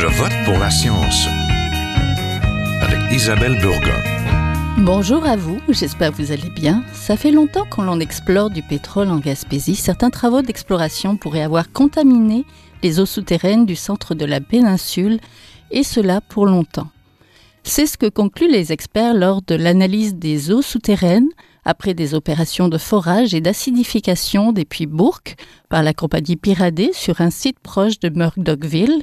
Je vote pour la science avec Isabelle Burgon. Bonjour à vous, j'espère que vous allez bien. Ça fait longtemps qu'on l'on explore du pétrole en Gaspésie. Certains travaux d'exploration pourraient avoir contaminé les eaux souterraines du centre de la péninsule, et cela pour longtemps. C'est ce que concluent les experts lors de l'analyse des eaux souterraines après des opérations de forage et d'acidification des puits Bourque par la compagnie Piradé sur un site proche de Murdochville.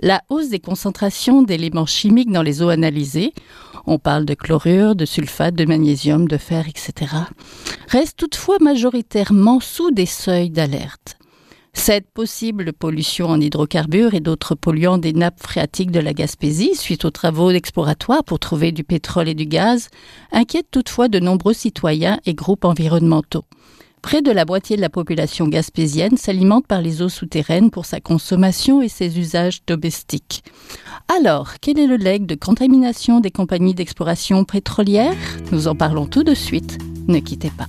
La hausse des concentrations d'éléments chimiques dans les eaux analysées, on parle de chlorure, de sulfate, de magnésium, de fer, etc., reste toutefois majoritairement sous des seuils d'alerte. Cette possible pollution en hydrocarbures et d'autres polluants des nappes phréatiques de la Gaspésie, suite aux travaux exploratoires pour trouver du pétrole et du gaz, inquiète toutefois de nombreux citoyens et groupes environnementaux. Près de la moitié de la population gaspésienne s'alimente par les eaux souterraines pour sa consommation et ses usages domestiques. Alors, quel est le legs de contamination des compagnies d'exploration pétrolière? Nous en parlons tout de suite. Ne quittez pas.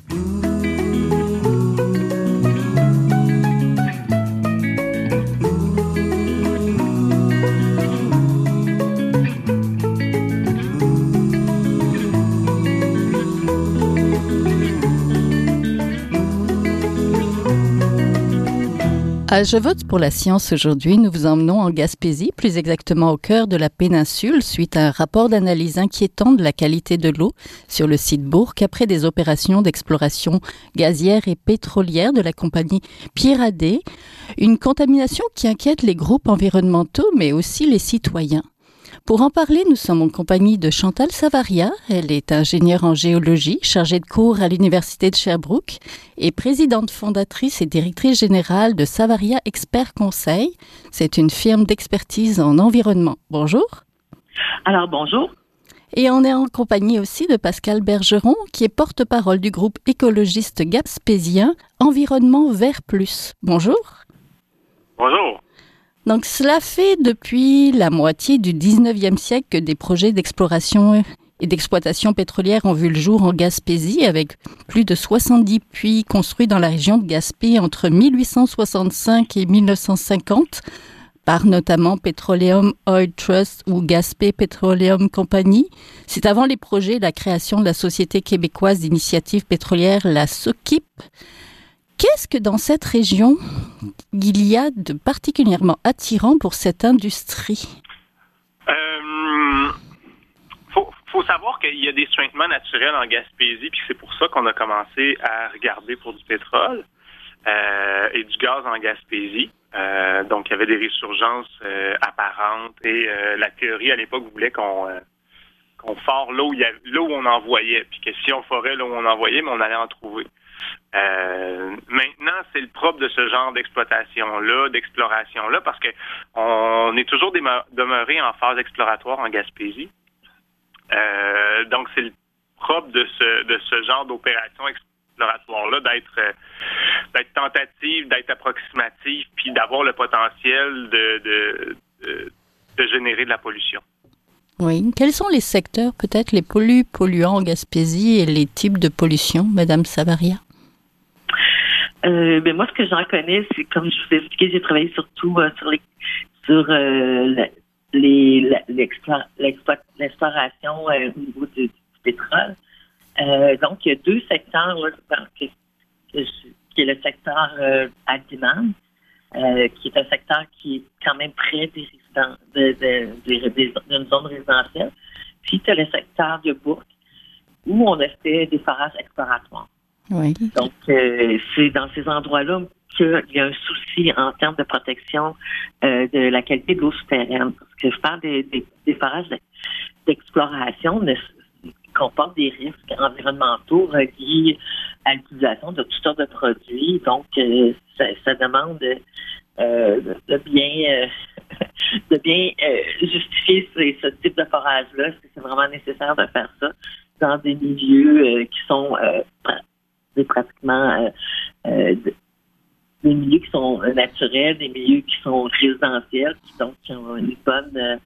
Je vote pour la science aujourd'hui. Nous vous emmenons en Gaspésie, plus exactement au cœur de la péninsule, suite à un rapport d'analyse inquiétant de la qualité de l'eau sur le site Bourg après des opérations d'exploration gazière et pétrolière de la compagnie Piradé. Une contamination qui inquiète les groupes environnementaux, mais aussi les citoyens. Pour en parler, nous sommes en compagnie de Chantal Savaria. Elle est ingénieure en géologie, chargée de cours à l'Université de Sherbrooke et présidente fondatrice et directrice générale de Savaria Expert Conseil. C'est une firme d'expertise en environnement. Bonjour. Alors, bonjour. Et on est en compagnie aussi de Pascal Bergeron, qui est porte-parole du groupe écologiste Gapspésien Environnement Vert Plus. Bonjour. Bonjour. Donc cela fait depuis la moitié du 19e siècle que des projets d'exploration et d'exploitation pétrolière ont vu le jour en Gaspésie avec plus de 70 puits construits dans la région de Gaspé entre 1865 et 1950 par notamment Petroleum Oil Trust ou Gaspé Petroleum Company. C'est avant les projets la création de la Société québécoise d'initiative pétrolière, la SOCIP, Qu'est-ce que dans cette région il y a de particulièrement attirant pour cette industrie? Euh, faut, savoir qu'il y a des suintements naturels en Gaspésie, puis c'est pour ça qu'on a commencé à regarder pour du pétrole euh, et du gaz en Gaspésie. Euh, donc, il y avait des résurgences apparentes et la théorie à l'époque voulait qu'on fore là où, il où on en voyait, puis que si on forait là où on en voyait, mais on allait en trouver. Euh, maintenant, c'est le propre de ce genre d'exploitation-là, d'exploration-là, parce que on est toujours demeuré en phase exploratoire en Gaspésie. Euh, donc, c'est le propre de ce, de ce genre d'opération exploratoire-là d'être tentative, d'être approximative, puis d'avoir le potentiel de, de, de, générer de la pollution. Oui. Quels sont les secteurs peut-être les plus polluants en Gaspésie et les types de pollution, Madame Savaria? Euh, ben moi, ce que j'en connais, c'est comme je vous ai expliqué, j'ai travaillé surtout euh, sur les sur euh, les l'exploration euh, au niveau du, pétrole. Euh, donc, il y a deux secteurs là, qui, qui est le secteur euh, qui est un secteur qui est quand même près des résidents de, d'une zone résidentielle. Puis, tu as le secteur de Bourg, où on a fait des forages exploratoires. Donc, euh, c'est dans ces endroits-là qu'il y a un souci en termes de protection euh, de la qualité de l'eau souterraine. Parce que je parle des, des, des forages d'exploration comportent des risques environnementaux reliés à l'utilisation de toutes sortes de produits. Donc, euh, ça, demande de bien de bien justifier ce, type de forage-là. Est-ce que c'est vraiment nécessaire de faire ça dans des milieux qui sont pratiquement euh, euh, des milieux qui sont naturels, des milieux qui sont résidentiels, qui donc ont une bonne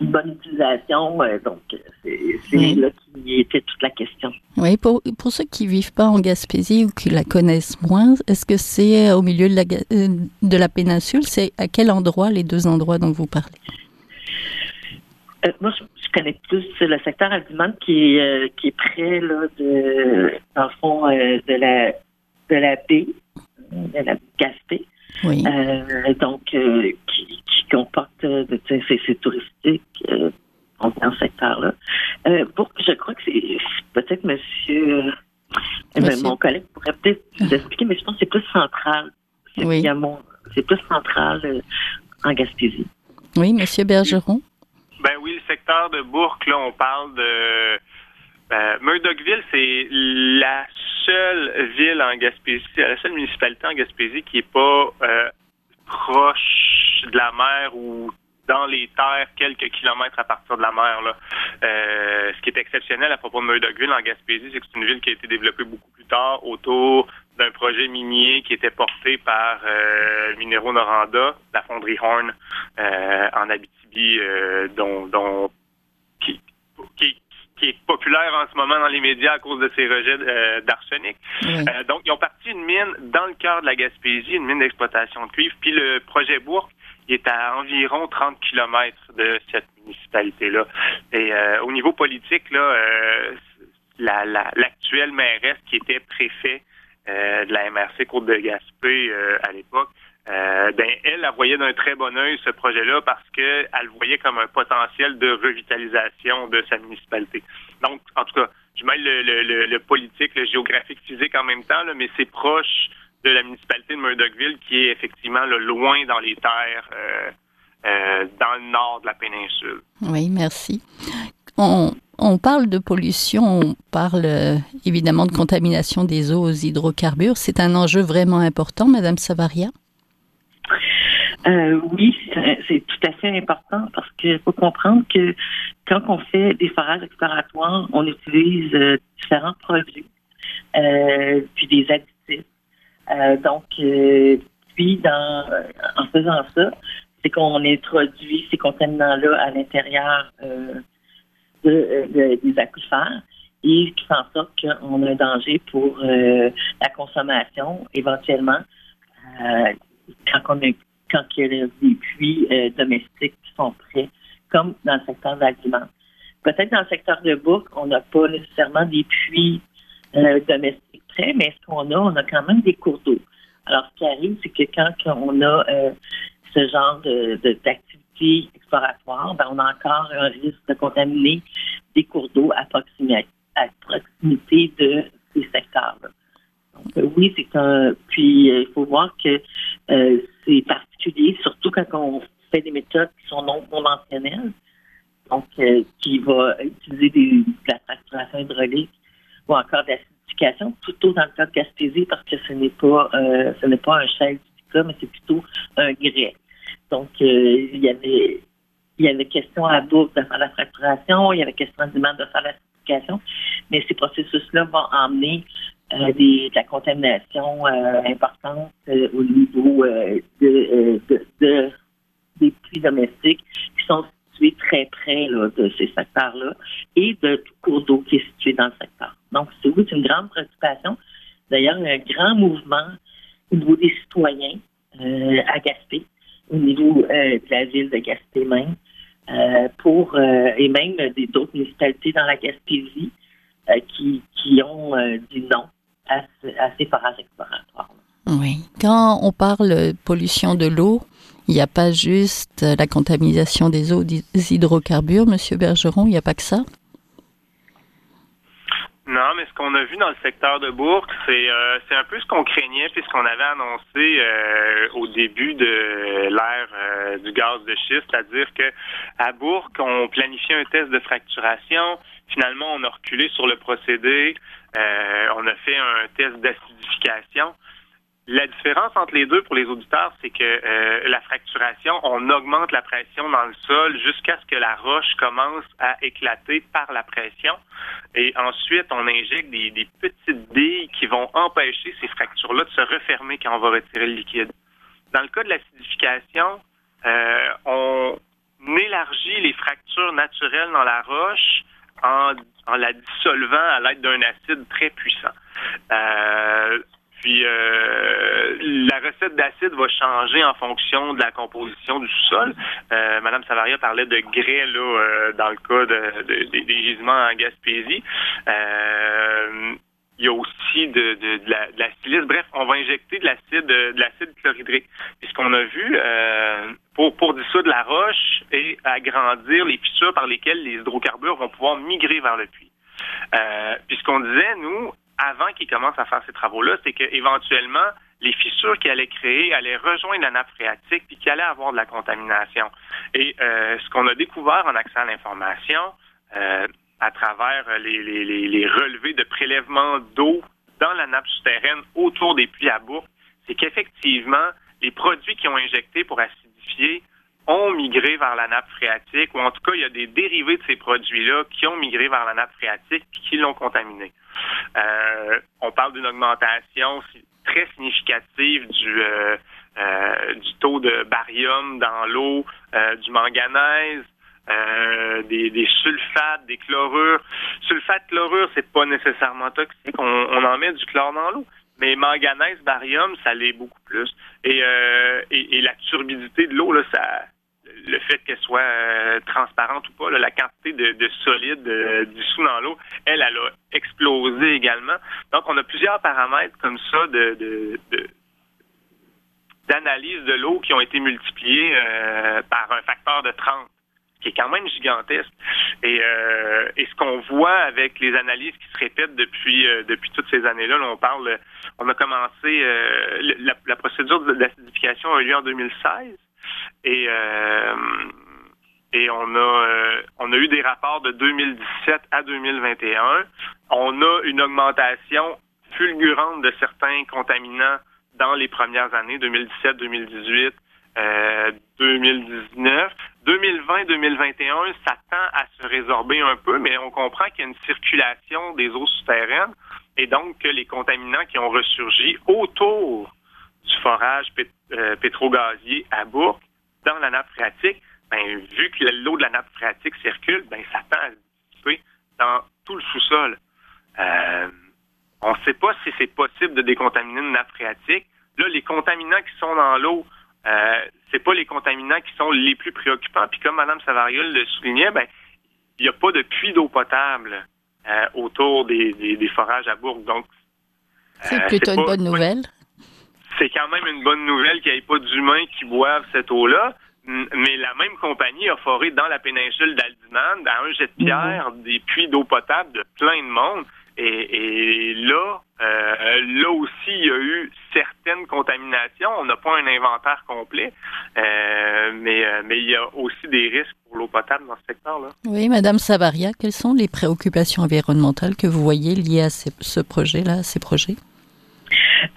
bonne utilisation. Euh, donc, c'est là qui était toute la question. Oui, pour, pour ceux qui vivent pas en Gaspésie ou qui la connaissent moins, est-ce que c'est au milieu de la, de la péninsule? C'est à quel endroit, les deux endroits dont vous parlez? moi, je, connais plus le secteur Aldiman qui est, qui est près là, de, dans le fond, de la de la baie, de la Gaspé. Oui. Euh, donc, euh, qui, qui, comporte, euh, c'est touristique euh, dans ce secteur-là. Euh, pour, je crois que c'est peut-être monsieur, monsieur? mon collègue pourrait peut-être vous expliquer, mais je pense que c'est plus central. C'est oui. C'est plus central en Gaspésie. Oui, monsieur Bergeron? Ben oui, le secteur de Bourg, là, on parle de euh, Murdochville, c'est la seule ville en Gaspésie, la seule municipalité en Gaspésie qui est pas euh, proche de la mer ou dans les terres quelques kilomètres à partir de la mer. Là. Euh, ce qui est exceptionnel à propos de Murdochville en Gaspésie, c'est que c'est une ville qui a été développée beaucoup plus tard autour d'un projet minier qui était porté par euh, Minero Noranda, la fonderie Horn euh, en Abitibi, euh, dont, dont qui, qui, qui est populaire en ce moment dans les médias à cause de ses rejets euh, d'arsenic. Euh, donc, ils ont parti une mine dans le cœur de la Gaspésie, une mine d'exploitation de cuivre. Puis le projet Bourg, il est à environ 30 kilomètres de cette municipalité-là. Et euh, au niveau politique, là, la, l'actuelle mairesse qui était préfet de la MRC Côte de Gaspé à l'époque, euh, ben, elle, elle voyait d'un très bon œil ce projet-là parce qu'elle le voyait comme un potentiel de revitalisation de sa municipalité. Donc, en tout cas, je mêle le, le, politique, le géographique, physique en même temps, mais c'est proche de la municipalité de Murdochville qui est effectivement loin dans les terres, euh, euh, dans le nord de la péninsule. Oui, merci. On, on parle de pollution, on parle évidemment de contamination des eaux aux hydrocarbures. C'est un enjeu vraiment important, Madame Savaria? Euh, oui, c'est tout à fait important parce qu'il faut comprendre que quand on fait des forages exploratoires, on utilise euh, différents produits, euh, puis des additifs. Euh, donc, euh, puis dans, en faisant ça, c'est qu'on introduit ces contaminants-là à l'intérieur de, de, des aquifères et qui fait en sorte qu'on a un danger pour la consommation éventuellement quand on a quand il y a des puits euh, domestiques qui sont prêts, comme dans le secteur d'Aliment. Peut-être dans le secteur de Bourg, on n'a pas nécessairement des puits euh, domestiques prêts, mais ce qu'on a, on a quand même des cours d'eau. Alors, ce qui arrive, c'est que quand on a euh, ce genre de, d'activité exploratoire, ben, on a encore un risque de contaminer des cours d'eau à proximité, de ces secteurs-là. Donc, oui, c'est un. Puis, il faut voir que c'est particulier, surtout quand on fait des méthodes qui sont non conventionnelles, donc euh, qui va utiliser de la fracturation hydraulique ou encore de plutôt dans le cas de Gaspésie, parce que ce n'est pas euh, ce n'est pas un shell mais c'est plutôt un grès. Donc, euh, il y avait il y avait question à bout de faire la fracturation, il y avait question à demande de faire l'acidification, mais ces processus-là vont emmener euh, des, de la contamination euh, importante au niveau de, des puits domestiques qui sont situés très près là, de ces secteurs-là et de tout cours d'eau qui est situé dans le secteur. Donc, c'est oui, c'est une grande préoccupation. D'ailleurs, un grand mouvement au niveau des citoyens à Gaspé, au niveau de la ville de Gaspé même, pour et même d'autres municipalités dans la Gaspésie qui, qui ont dit non à, ces forages exploratoires. Oui. Quand on parle pollution de l'eau, il n'y a pas juste la contamination des eaux des hydrocarbures, Monsieur Bergeron, il n'y a pas que ça? Non, mais ce qu'on a vu dans le secteur de Bourg, c'est euh, c'est un peu ce qu'on craignait puisqu'on avait annoncé euh, au début de l'ère euh, du gaz de schiste, c'est-à-dire que à Bourg, on planifiait un test de fracturation. Finalement, on a reculé sur le procédé. Euh, on a fait un test d'acidification. La différence entre les deux pour les auditeurs, c'est que euh, la fracturation, on augmente la pression dans le sol jusqu'à ce que la roche commence à éclater par la pression. Et ensuite, on injecte des, des petites billes qui vont empêcher ces fractures-là de se refermer quand on va retirer le liquide. Dans le cas de l'acidification, euh, on élargit les fractures naturelles dans la roche en, la dissolvant à l'aide d'un acide très puissant. Euh, puis euh, la recette d'acide va changer en fonction de la composition du sous-sol. Euh, Madame Savaria parlait de grès là euh, dans le cas de, des gisements en Gaspésie. il y a aussi de, la, silice. Bref, on va injecter de l'acide de l'acide chlorhydrique. Et ce qu'on a vu pour, pour dissoudre la roche et agrandir les fissures par lesquelles les hydrocarbures vont pouvoir migrer vers le puits. Euh, puis ce qu'on disait, nous, avant qu'il commence à faire ces travaux-là, c'est qu'éventuellement, les fissures qu'il allait créer allaient rejoindre la nappe phréatique puis qu'il allait avoir de la contamination. Et euh, ce qu'on a découvert en accès à l'information, euh, à travers les, les, les, relevés de prélèvement d'eau dans la nappe souterraine autour des puits à bourg, c'est qu'effectivement, les produits qui ont injecté pour acidifier ont migré vers la nappe phréatique, ou en tout cas, il y a des dérivés de ces produits-là qui ont migré vers la nappe phréatique et qui l'ont contaminé. Euh, on parle d'une augmentation très significative du, euh, euh, du taux de barium dans l'eau, du manganèse, des, des, sulfates, des chlorures. Sulfate, chlorure, c'est pas nécessairement toxique. On, on en met du chlore dans l'eau. Mais manganèse, barium, ça l'est beaucoup plus. Et, et, et la turbidité de l'eau, là, ça, le fait qu'elle soit euh, transparente ou pas, la quantité de, de solide euh, dissous dans l'eau, elle, elle a explosé également. Donc, on a plusieurs paramètres comme ça de, d'analyse de l'eau qui ont été multipliés euh, par un facteur de 30 qui est quand même gigantesque. Et, et ce qu'on voit avec les analyses qui se répètent depuis depuis toutes ces années-là, on parle, on a commencé la, la, procédure d'acidification a eu lieu en 2016. Et euh, et on a euh, on a eu des rapports de 2017 à 2021. On a une augmentation fulgurante de certains contaminants dans les premières années 2017, 2018, euh, 2019. 2020-2021, ça tend à se résorber un peu, mais on comprend qu'il y a une circulation des eaux souterraines et donc que les contaminants qui ont ressurgi autour du forage euh, pétro-gazier à Bourg dans la nappe phréatique, ben, vu que l'eau de la nappe phréatique circule, ben, ça tend à se dissiper dans tout le sous-sol. Euh, on ne sait pas si c'est possible de décontaminer une nappe phréatique. Là, les contaminants qui sont dans l'eau, euh, c'est pas les contaminants qui sont les plus préoccupants. Puis comme Mme Savariol le soulignait, ben il n'y a pas de puits d'eau potable euh, autour des, des, forages à Bourg. Donc, c'est euh, plutôt une bonne nouvelle c'est quand même une bonne nouvelle qu'il n'y ait pas d'humains qui boivent cette eau-là. Mais la même compagnie a foré dans la péninsule d'Aldiman, à un jet de pierre, mhm. des puits d'eau potable de plein de monde. Et, là, euh, là aussi, il y a eu certaines contaminations. On n'a pas un inventaire complet, euh, mais, euh, mais il y a aussi des risques pour l'eau potable dans ce secteur-là. Oui, Madame Savaria, quelles sont les préoccupations environnementales que vous voyez liées à ce projet-là, à ces projets?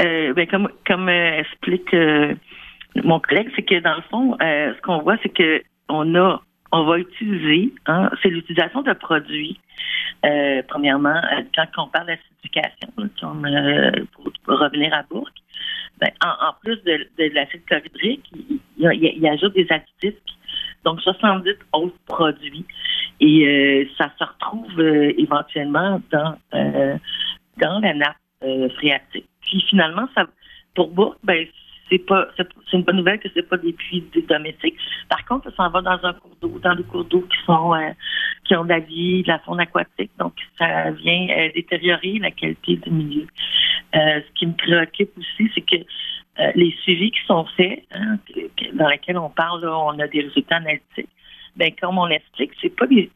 Euh, ben, comme comme euh, explique euh, mon collègue, c'est que dans le fond, ce qu'on voit, c'est que on a on va utiliser, hein, c'est l'utilisation de produits. premièrement, quand on parle d'acidification, pour, revenir à Bourg, ben, en, plus de, de l'acide chlorhydrique, il, il, ajoute des additifs, donc 70 autres produits. Et ça se retrouve éventuellement dans, dans la nappe phréatique. Puis finalement, ça, pour Bourg, ben, c'est pas c'est une bonne nouvelle que c'est pas des puits domestiques. Par contre, ça s'en va dans un cours d'eau, dans des cours d'eau qui sont euh, qui ont de la vie, de la faune aquatique, donc ça vient euh, détériorer la qualité du milieu. Euh, ce qui me préoccupe aussi, c'est que les suivis qui sont faits, hein, dans lesquels on parle, on a des résultats analytiques ben comme on explique, c'est pas des,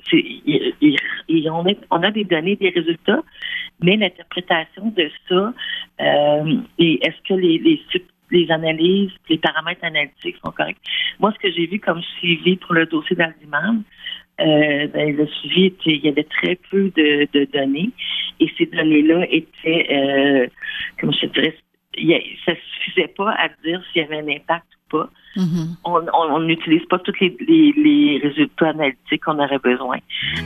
on, a des données, des résultats, mais l'interprétation de ça euh, et est-ce que les, les, analyses, les paramètres analytiques sont corrects? Moi, ce que j'ai vu comme suivi pour le dossier d'Aldiman, euh, ben, le suivi était, il y avait très peu de, données et ces données-là étaient, euh, comme je dirais, ça suffisait pas à dire s'il y avait un impact Mm-hmm. On n'utilise pas tous les, résultats analytiques qu'on aurait besoin.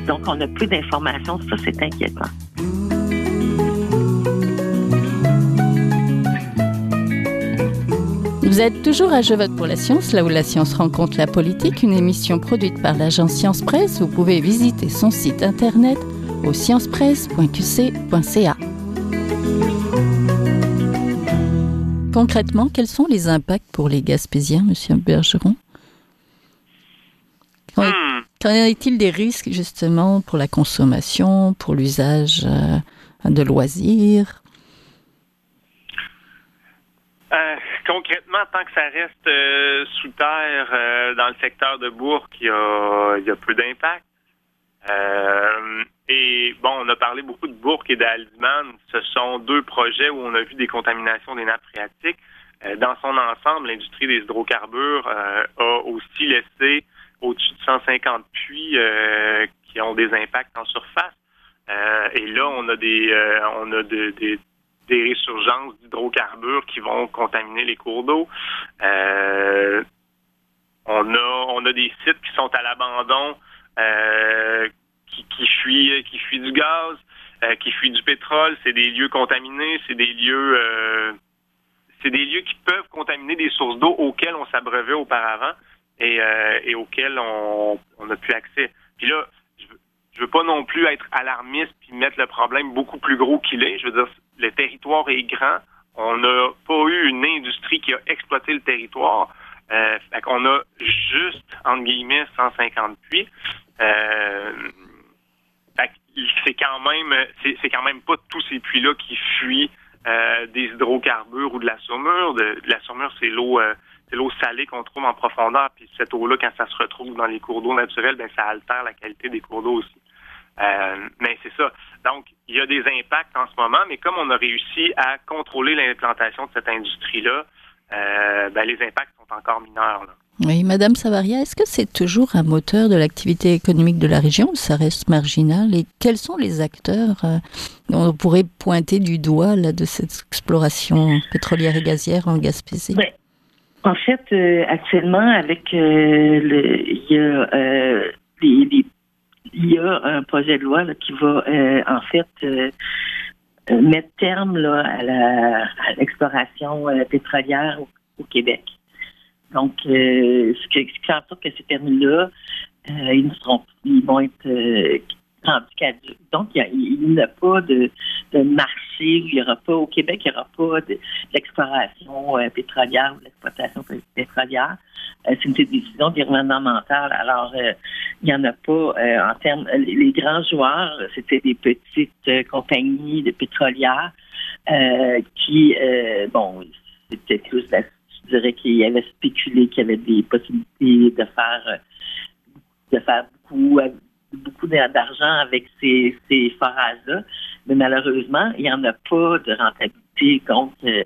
Donc, on a peu d'informations. Ça, c'est inquiétant. Vous êtes toujours à Je vote pour la science, là où la science rencontre la politique, une émission produite par l'agence Science Presse. Vous pouvez visiter son site internet au sciencepresse.qc.ca. Concrètement, quels sont les impacts pour les Gaspésiens, Monsieur Bergeron Hmm. Qu'en est-il des risques justement pour la consommation, pour l'usage euh, de loisirs Euh, concrètement, tant que ça reste euh, sous terre euh, dans le secteur de Bourg, il y a, il y a peu d'impact. Et bon, on a parlé beaucoup de Bourg et d'Aldiman. Ce sont deux projets où on a vu des contaminations des nappes phréatiques. Euh, dans son ensemble, l'industrie des hydrocarbures euh, a aussi laissé au-dessus de 150 puits euh, qui ont des impacts en surface. Et là, on a des, on a de- des des résurgences d'hydrocarbures qui vont contaminer les cours d'eau. Euh, on a on a des sites qui sont à l'abandon, euh, fuient qui fuient du gaz, euh, qui fuient du pétrole. C'est des lieux contaminés, c'est des lieux euh, c'est des lieux qui peuvent contaminer des sources d'eau auxquelles on s'abreuvait auparavant et, euh, auxquelles on n'a plus accès. Puis là, je veux, veux pas non plus être alarmiste puis mettre le problème beaucoup plus gros qu'il est. Je veux dire, le territoire est grand. On n'a pas eu une industrie qui a exploité le territoire. Euh, fait qu'on a juste, entre guillemets, 150 puits. Euh, c'est quand même, c'est, quand même pas tous ces puits-là qui fuient euh, des hydrocarbures ou de la saumure. De, de la saumure, c'est l'eau, euh, c'est l'eau salée qu'on trouve en profondeur. Puis cette eau-là, quand ça se retrouve dans les cours d'eau naturels, ben ça altère la qualité des cours d'eau aussi. Euh, mais c'est ça. Donc, il y a des impacts en ce moment, mais comme on a réussi à contrôler l'implantation de cette industrie-là, euh, ben, les impacts sont encore mineurs. Là. Oui, Madame Savaria, est-ce que c'est toujours un moteur de l'activité économique de la région ou ça reste marginal Et quels sont les acteurs euh, dont on pourrait pointer du doigt là, de cette exploration pétrolière et gazière en Gaspésie? Ouais. En fait, euh, actuellement, avec euh, le, il y a euh, un projet de loi qui va euh, en fait euh, euh, mettre terme là, à l'exploration euh, pétrolière au Québec. Donc, euh, ce, qui, ce qui fait que ces permis-là, euh, ils, seront, ils vont être euh, rendus caducs. Donc, il n'y a pas de, marché, il n'y aura pas au Québec, il n'y aura pas de, l'exploration euh, pétrolière ou l'exploitation pé- pétrolière. C'est une décision gouvernementale. Alors, il n'y en a pas en termes. Les, grands joueurs, c'était des petites compagnies de pétrolières qui, bon, c'était plus, la- je dirais qu'il avait spéculé qu'il y avait des possibilités de faire, de faire beaucoup, beaucoup d'argent avec ces, ces forages-là. Mais malheureusement, il n'y en a pas de rentabilité. Donc, euh,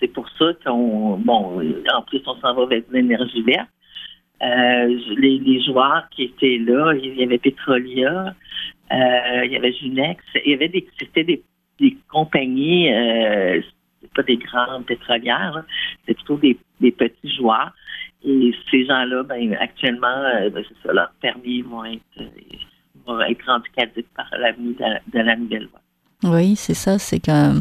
c'est pour ça qu'on, bon, en plus, on s'en va vers l'énergie verte. Euh, les, joueurs qui étaient là, il y avait Petrolia, euh, il y avait Junex, il y avait c'était des, des compagnies, euh, pas des grandes pétrolières, c'est plutôt des, des petits joueurs. Et ces gens-là, ben, actuellement, euh, ben, leurs permis vont être, euh, vont être rendus caducs par l'avenir de, la- de la nouvelle loi. Oui, c'est ça, c'est qu'un.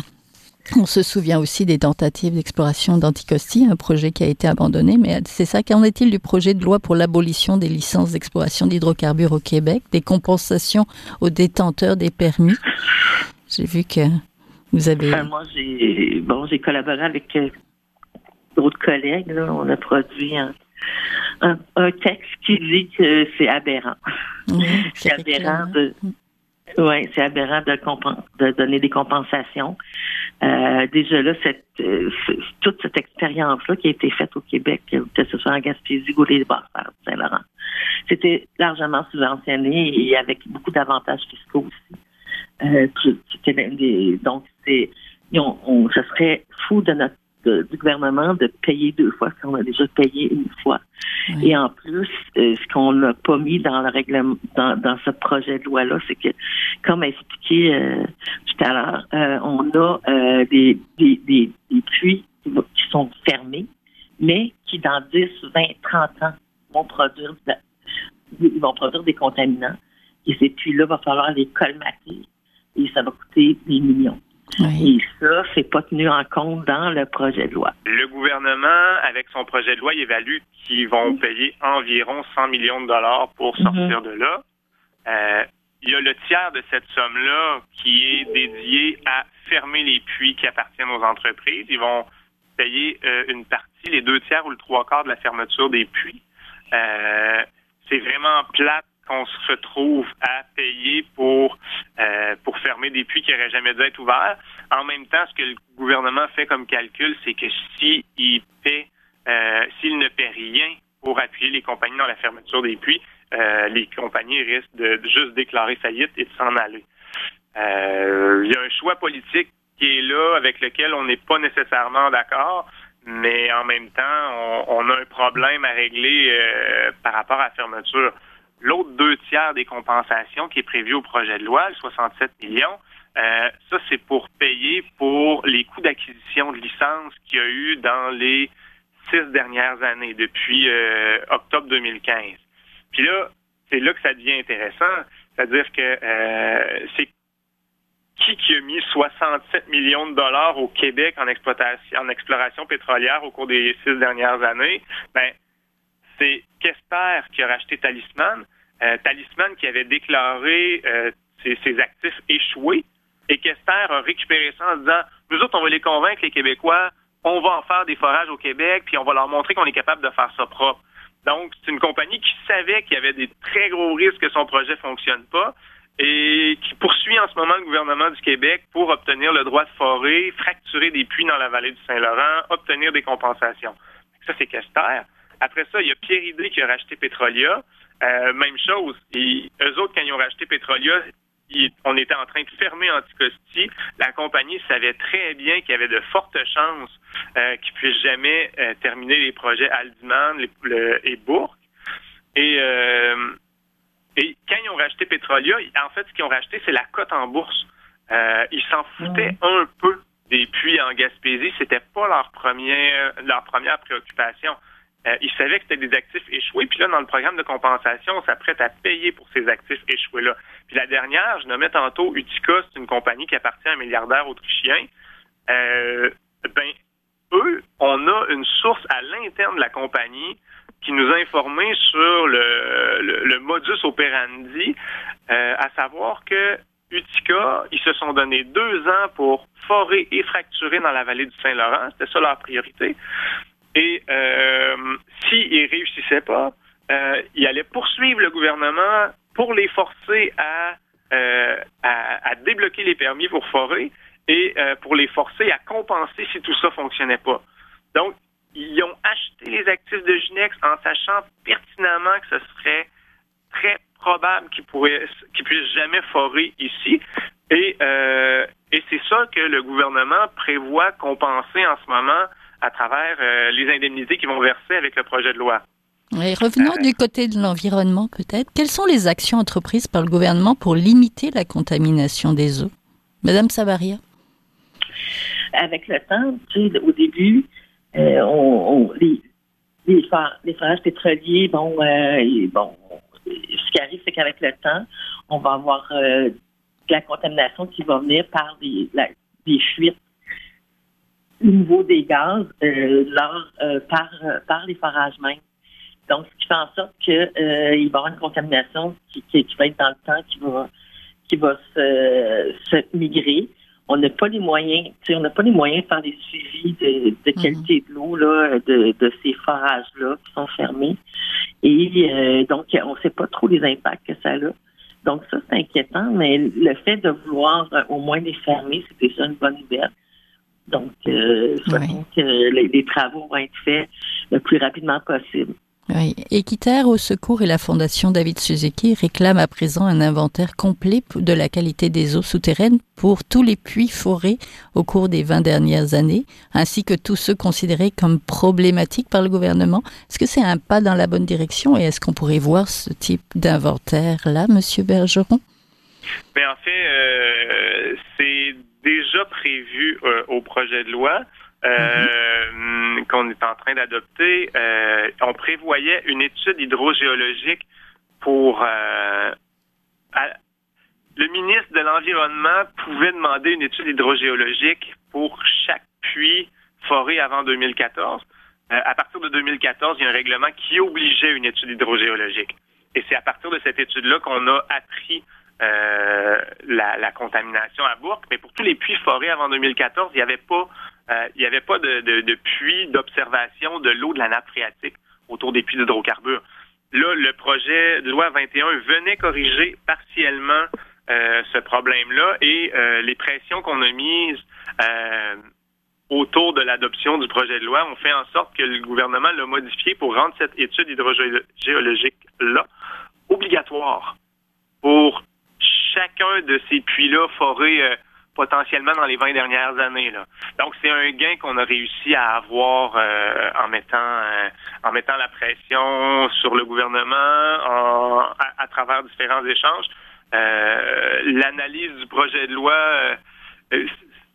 On se souvient aussi des tentatives d'exploration d'Anticosti, un projet qui a été abandonné, mais c'est ça. Qu'en est-il du projet de loi pour l'abolition des licences d'exploration d'hydrocarbures au Québec, des compensations aux détenteurs des permis? J'ai vu que vous avez. Enfin, moi, j'ai bon, j'ai collaboré avec euh, d'autres collègues. Là. On a produit un, un, un texte qui dit que c'est aberrant. Oui, C'est aberrant de. Oui, c'est aberrant de, donner des compensations. Euh, déjà là, cette, euh, toute cette expérience-là qui a été faite au Québec, que ce soit en Gaspésie ou les Basses-Terres, Saint-Laurent, c'était largement subventionné et avec beaucoup d'avantages fiscaux aussi. Euh, des, donc c'est, ont- on, ce serait fou de notre de- du gouvernement de payer deux fois ce qu'on a déjà payé une fois. Oui. Et en plus, euh, ce qu'on n'a pas mis dans le règlement, dans, dans ce projet de loi-là, c'est que, comme expliqué euh, tout à l'heure, euh, on a des, des, des, des puits qui, sont fermés, mais qui dans 10, 20, 30 ans vont produire, de vont produire des contaminants. Et ces puits-là, va falloir les colmater et ça va coûter des millions. Et ça, c'est pas tenu en compte dans le projet de loi. Le gouvernement, avec son projet de loi, il évalue qu'ils vont payer environ 100 millions de dollars pour mhm. sortir de là. Euh, il y a le tiers de cette somme-là qui est dédié à fermer les puits qui appartiennent aux entreprises. Ils vont payer euh, une partie, les deux tiers ou le trois quarts de la fermeture des puits. Euh, c'est vraiment plate qu'on se retrouve à payer pour euh, pour des puits qui n'auraient jamais dû être ouverts. En même temps, ce que le gouvernement fait comme calcul, c'est que s'il paie, euh, s'il ne paie rien pour appuyer les compagnies dans la fermeture des puits, euh, les compagnies risquent de, juste déclarer faillite et de s'en aller. Il y a un choix politique qui est là avec lequel on n'est pas nécessairement d'accord mais en même temps, on, a un problème à régler par rapport à la fermeture. L'autre deux tiers des compensations qui est prévu au projet de loi, le 67 millions, euh, ça, c'est pour payer pour les coûts d'acquisition de licence qu'il y a eu dans les six dernières années, depuis euh, octobre 2015. Puis là, c'est là que ça devient intéressant. C'est-à-dire que euh, c'est qui qui a mis 67 millions de dollars au Québec en exploitation, en exploration pétrolière au cours des six dernières années? Ben, c'est Kester qui a racheté Talisman. Euh, Talisman qui avait déclaré euh, ses, actifs échoués. Et Kester a récupéré ça en disant Nous autres, on va les convaincre, les Québécois, on va en faire des forages au Québec, puis on va leur montrer qu'on est capable de faire ça propre. Donc, c'est une compagnie qui savait qu'il y avait des très gros risques que son projet fonctionne pas et qui poursuit en ce moment le gouvernement du Québec pour obtenir le droit de forer, fracturer des puits dans la vallée du Saint-Laurent, obtenir des compensations. Ça, c'est Kester. Après ça, il y a Pierre Idé qui a racheté Petrolia. Euh, même chose. Et eux autres, quand ils ont racheté Petrolia, on était en train de fermer Anticosti. La compagnie savait très bien qu'il y avait de fortes chances euh, qu'ils puissent jamais euh, terminer les projets Aldiman et Bourg. Et, euh, et quand ils ont racheté Petrolia, en fait, ce qu'ils ont racheté, c'est la cote en bourse. ils s'en foutaient un peu des puits en Gaspésie. C'était pas leur leur première préoccupation. Euh, ils savaient que c'était des actifs échoués. Puis là, dans le programme de compensation, on s'apprête à payer pour ces actifs échoués-là. Puis la dernière, je nommais tantôt Utica, c'est une compagnie qui appartient à un milliardaire autrichien. Euh, ben, eux, on a une source à l'interne de la compagnie qui nous a informé sur le, modus operandi, euh, à savoir que Utica, ils se sont donné deux ans pour forer et fracturer dans la vallée du Saint-Laurent. C'était ça leur priorité. Et euh, s'ils ne réussissaient pas, euh, ils allaient poursuivre le gouvernement pour les forcer à, euh, à, débloquer les permis pour forer et euh, pour les forcer à compenser si tout ça fonctionnait pas. Donc, ils ont acheté les actifs de Ginex en sachant pertinemment que ce serait très probable qu'ils pourraient qu'ils puissent jamais forer ici. Et, euh, et c'est ça que le gouvernement prévoit compenser en ce moment à travers euh, les indemnités qui vont verser avec le projet de loi. Et revenons euh, du côté de l'environnement peut-être. Quelles sont les actions entreprises par le gouvernement pour limiter la contamination des eaux? Madame Savaria Avec le temps, tu sais, au début, euh, on, les, les, forages pétroliers, bon, bon, ce qui arrive, c'est qu'avec le temps, on va avoir de la contamination qui va venir par des, des fuites au niveau des gaz euh, euh, par, par les forages même. Donc, ce qui fait en sorte qu'il euh, va y avoir une contamination qui, qui, va être dans le temps, qui va qui va se, se migrer. On n'a pas les moyens, tu sais, on n'a pas les moyens de faire des suivis de, de mhm. qualité de l'eau là, de, de ces forages-là qui sont fermés. Et donc, on ne sait pas trop les impacts que ça a. Donc, ça, c'est inquiétant, mais le fait de vouloir au moins les fermer, c'est déjà une bonne nouvelle. Donc, euh, que les, travaux vont être faits le plus rapidement possible. Oui. Équiterre au secours et la Fondation David Suzuki réclament à présent un inventaire complet de la qualité des eaux souterraines pour tous les puits forés au cours des 20 dernières années, ainsi que tous ceux considérés comme problématiques par le gouvernement. Est-ce que c'est un pas dans la bonne direction et est-ce qu'on pourrait voir ce type d'inventaire-là, Monsieur Bergeron? Mais en fait, euh, c'est déjà prévu euh, au projet de loi. Euh, mhm. qu'on est en train d'adopter, euh, on prévoyait une étude hydrogéologique pour le ministre de l'Environnement pouvait demander une étude hydrogéologique pour chaque puits foré avant 2014. Euh, à partir de 2014, il y a un règlement qui obligeait une étude hydrogéologique. Et c'est à partir de cette étude-là qu'on a appris euh, la, contamination à Bourg. Mais pour tous les puits forés avant 2014, il n'y avait pas, euh, il y avait pas de, de puits d'observation de l'eau de la nappe phréatique autour des puits d'hydrocarbures. Là, le projet de loi 21 venait corriger partiellement euh, ce problème-là et euh, les pressions qu'on a mises euh, autour de l'adoption du projet de loi ont fait en sorte que le gouvernement l'a modifié pour rendre cette étude hydrogéologique-là obligatoire pour chacun de ces puits-là forés potentiellement dans les 20 dernières années. Donc, c'est un gain qu'on a réussi à avoir en mettant en mettant la pression sur le gouvernement à, travers différents échanges. Euh, l'analyse du projet de loi, euh,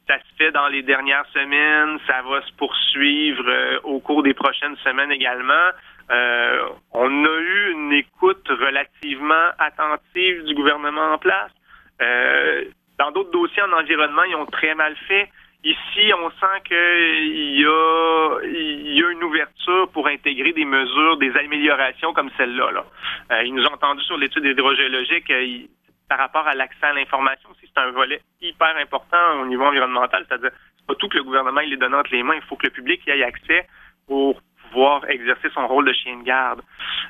ça se fait dans les dernières semaines, ça va se poursuivre euh, au cours des prochaines semaines également. On a eu une écoute relativement attentive du gouvernement en place. dans d'autres dossiers en environnement, ils ont très mal fait. Ici, on sent qu'il y a, y a une ouverture pour intégrer des mesures, des améliorations comme celle-là. Là. ils nous ont entendu sur l'étude hydrogéologique par rapport à l'accès à l'information c'est un volet hyper important au niveau environnemental. C'est-à-dire, c'est pas tout que le gouvernement il les donne entre les mains. Il faut que le public y ait accès pour exercer son rôle de chien de garde.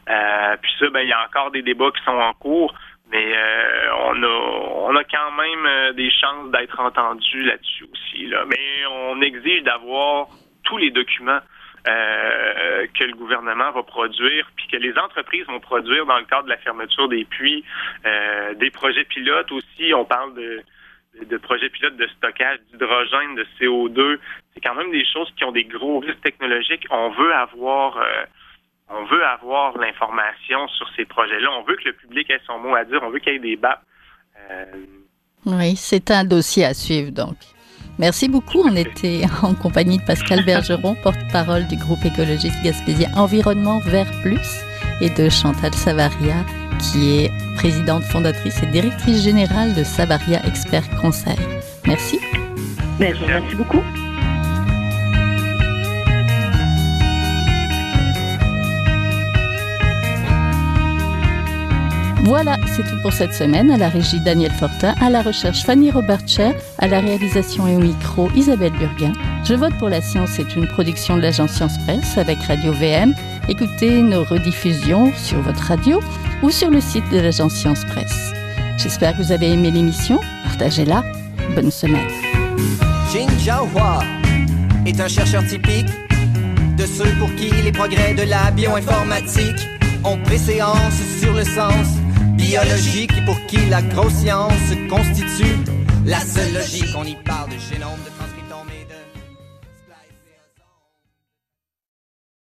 Euh, puis ça, ben, il y a encore des débats qui sont en cours, mais euh, on a on a quand même euh, des chances d'être entendu là-dessus aussi. Là. Mais on exige d'avoir tous les documents euh, que le gouvernement va produire, puis que les entreprises vont produire dans le cadre de la fermeture des puits, euh, des projets pilotes aussi. On parle de, de projets pilotes de stockage d'hydrogène, de CO2. C'est quand même des choses qui ont des gros risques technologiques. On veut avoir euh, on veut avoir l'information sur ces projets-là. On veut que le public ait son mot à dire. On veut qu'il y ait des BAP. oui, c'est un dossier à suivre donc. Merci beaucoup. On était en compagnie de Pascal Bergeron, porte-parole du groupe écologiste Gaspésien Environnement Vert Plus, et de Chantal Savaria, qui est présidente fondatrice et directrice générale de Savaria Expert Conseil. Merci. Merci, merci beaucoup. Voilà, c'est tout pour cette semaine. À la régie Daniel Fortin, à la recherche Fanny Robertcher, à la réalisation et au micro Isabelle Burguin. Je vote pour la science c'est une production de l'agence Science Presse avec Radio VM. Écoutez nos rediffusions sur votre radio ou sur le site de l'agence Science Presse. J'espère que vous avez aimé l'émission. Partagez-la. Bonne semaine. Jin Jiahua est un chercheur typique de ceux pour qui les progrès de la bioinformatique ont préséance sur le sens biologique pour qui la grosse science constitue la seule logique. On y parle de génome de